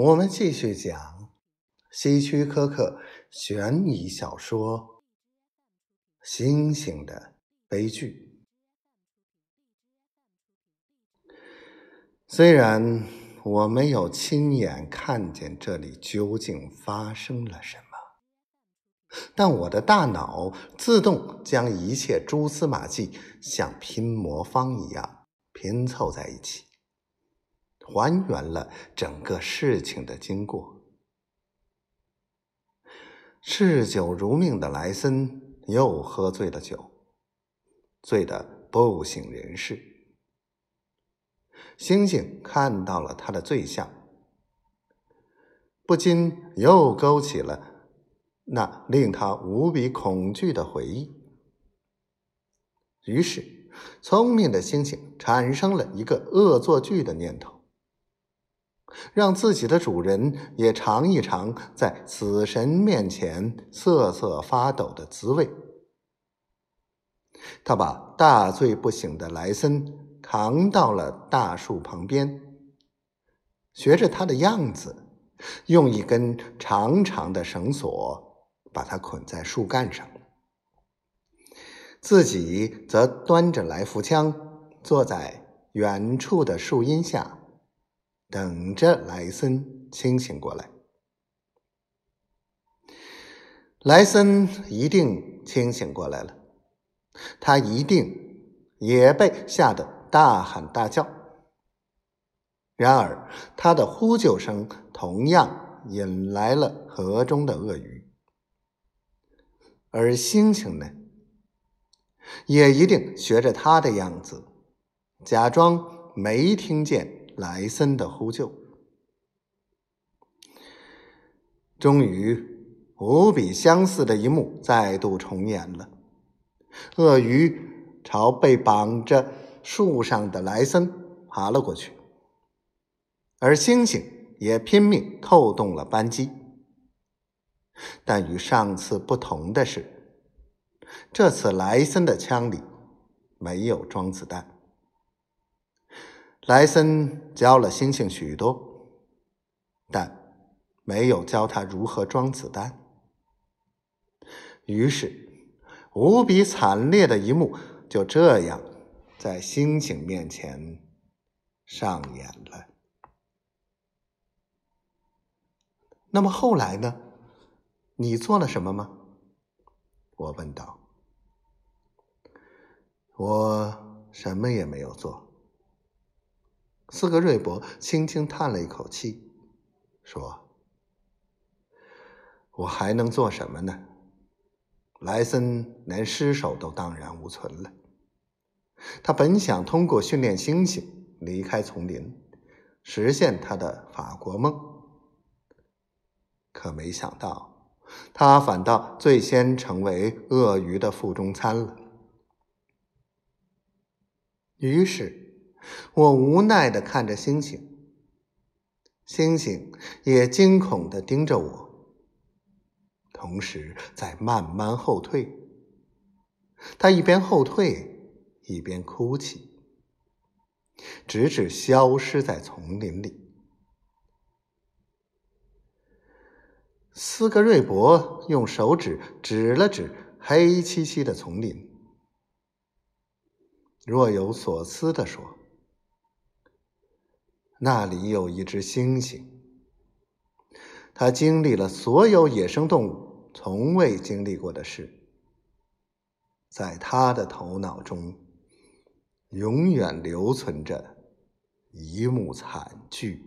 我们继续讲希区柯克悬疑小说《星星的悲剧》。虽然我没有亲眼看见这里究竟发生了什么，但我的大脑自动将一切蛛丝马迹像拼魔方一样拼凑在一起。还原了整个事情的经过。嗜酒如命的莱森又喝醉了酒，醉得不省人事。星星看到了他的醉相，不禁又勾起了那令他无比恐惧的回忆。于是，聪明的星星产生了一个恶作剧的念头。让自己的主人也尝一尝在死神面前瑟瑟发抖的滋味。他把大醉不醒的莱森扛到了大树旁边，学着他的样子，用一根长长的绳索把他捆在树干上，自己则端着来福枪，坐在远处的树荫下。等着莱森清醒过来，莱森一定清醒过来了，他一定也被吓得大喊大叫。然而，他的呼救声同样引来了河中的鳄鱼，而星星呢，也一定学着他的样子，假装没听见。莱森的呼救，终于无比相似的一幕再度重演了。鳄鱼朝被绑着树上的莱森爬了过去，而猩猩也拼命扣动了扳机。但与上次不同的是，这次莱森的枪里没有装子弹。莱森教了星星许多，但没有教他如何装子弹。于是，无比惨烈的一幕就这样在星星面前上演了。那么后来呢？你做了什么吗？我问道。我什么也没有做。斯格瑞伯轻轻叹了一口气，说：“我还能做什么呢？莱森连尸首都荡然无存了。他本想通过训练猩猩离开丛林，实现他的法国梦，可没想到，他反倒最先成为鳄鱼的腹中餐了。于是。”我无奈的看着星星，星星也惊恐的盯着我，同时在慢慢后退。他一边后退，一边哭泣，直至消失在丛林里。斯格瑞伯用手指指了指黑漆漆的丛林，若有所思的说。那里有一只猩猩，它经历了所有野生动物从未经历过的事，在它的头脑中，永远留存着一幕惨剧。